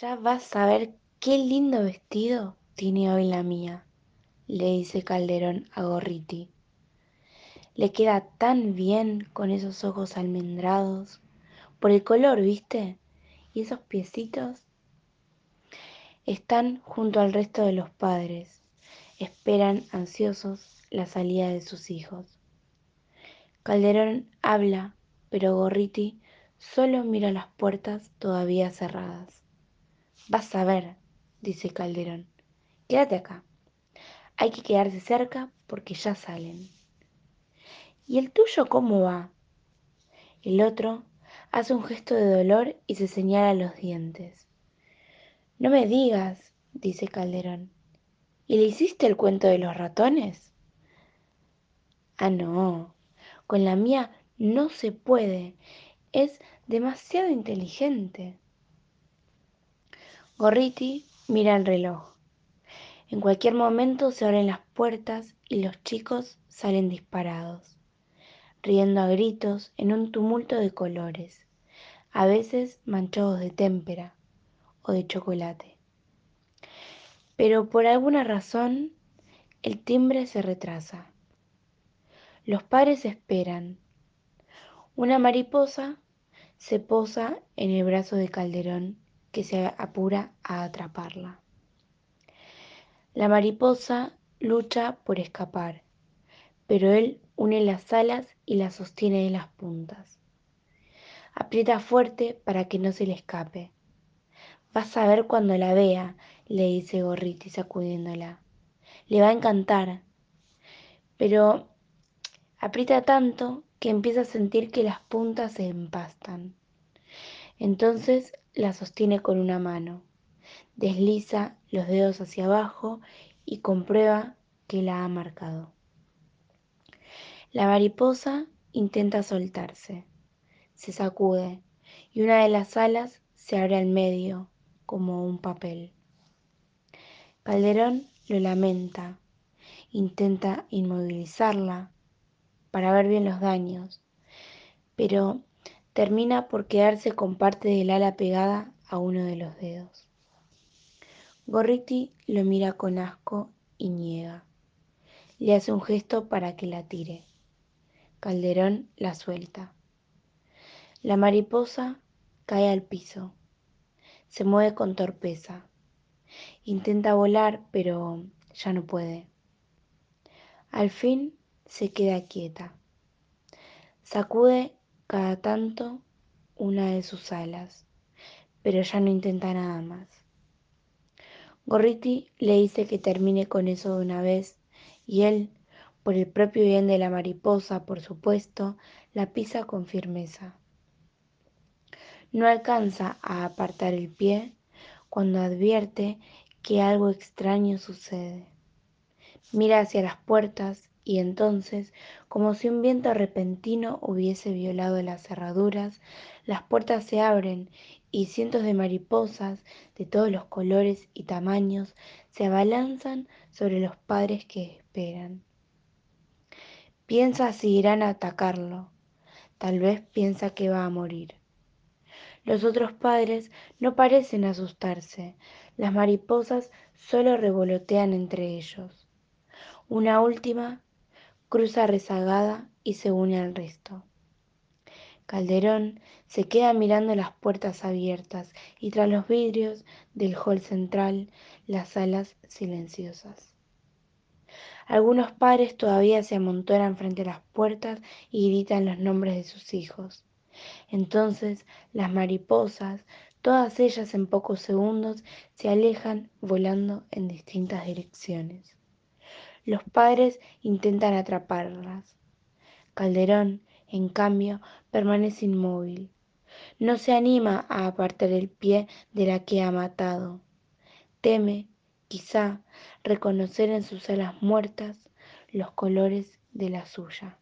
Ya vas a ver qué lindo vestido tiene hoy la mía, le dice Calderón a Gorriti. Le queda tan bien con esos ojos almendrados, por el color, ¿viste? Y esos piecitos están junto al resto de los padres, esperan ansiosos la salida de sus hijos. Calderón habla, pero Gorriti solo mira las puertas todavía cerradas. Vas a ver, dice Calderón. Quédate acá. Hay que quedarse cerca porque ya salen. ¿Y el tuyo cómo va? El otro hace un gesto de dolor y se señala los dientes. No me digas, dice Calderón. ¿Y le hiciste el cuento de los ratones? Ah, no. Con la mía no se puede. Es demasiado inteligente. Gorriti mira el reloj. En cualquier momento se abren las puertas y los chicos salen disparados, riendo a gritos en un tumulto de colores, a veces manchados de témpera o de chocolate. Pero por alguna razón el timbre se retrasa. Los padres esperan. Una mariposa se posa en el brazo de Calderón que se apura a atraparla. La mariposa lucha por escapar, pero él une las alas y las sostiene de las puntas. Aprieta fuerte para que no se le escape. Vas a ver cuando la vea, le dice Gorriti sacudiéndola. Le va a encantar. Pero aprieta tanto que empieza a sentir que las puntas se empastan. Entonces la sostiene con una mano, desliza los dedos hacia abajo y comprueba que la ha marcado. La mariposa intenta soltarse, se sacude y una de las alas se abre al medio como un papel. Calderón lo lamenta, intenta inmovilizarla para ver bien los daños, pero termina por quedarse con parte del ala pegada a uno de los dedos. Gorriti lo mira con asco y niega. Le hace un gesto para que la tire. Calderón la suelta. La mariposa cae al piso. Se mueve con torpeza. Intenta volar, pero ya no puede. Al fin se queda quieta. Sacude cada tanto una de sus alas, pero ya no intenta nada más. Gorriti le dice que termine con eso de una vez y él, por el propio bien de la mariposa, por supuesto, la pisa con firmeza. No alcanza a apartar el pie cuando advierte que algo extraño sucede. Mira hacia las puertas y entonces, como si un viento repentino hubiese violado las cerraduras, las puertas se abren y cientos de mariposas de todos los colores y tamaños se abalanzan sobre los padres que esperan. Piensa si irán a atacarlo. Tal vez piensa que va a morir. Los otros padres no parecen asustarse. Las mariposas solo revolotean entre ellos. Una última cruza rezagada y se une al resto. Calderón se queda mirando las puertas abiertas y tras los vidrios del hall central las salas silenciosas. Algunos padres todavía se amontonan frente a las puertas y gritan los nombres de sus hijos. Entonces las mariposas, todas ellas en pocos segundos, se alejan volando en distintas direcciones. Los padres intentan atraparlas. Calderón, en cambio, permanece inmóvil. No se anima a apartar el pie de la que ha matado. Teme, quizá, reconocer en sus alas muertas los colores de la suya.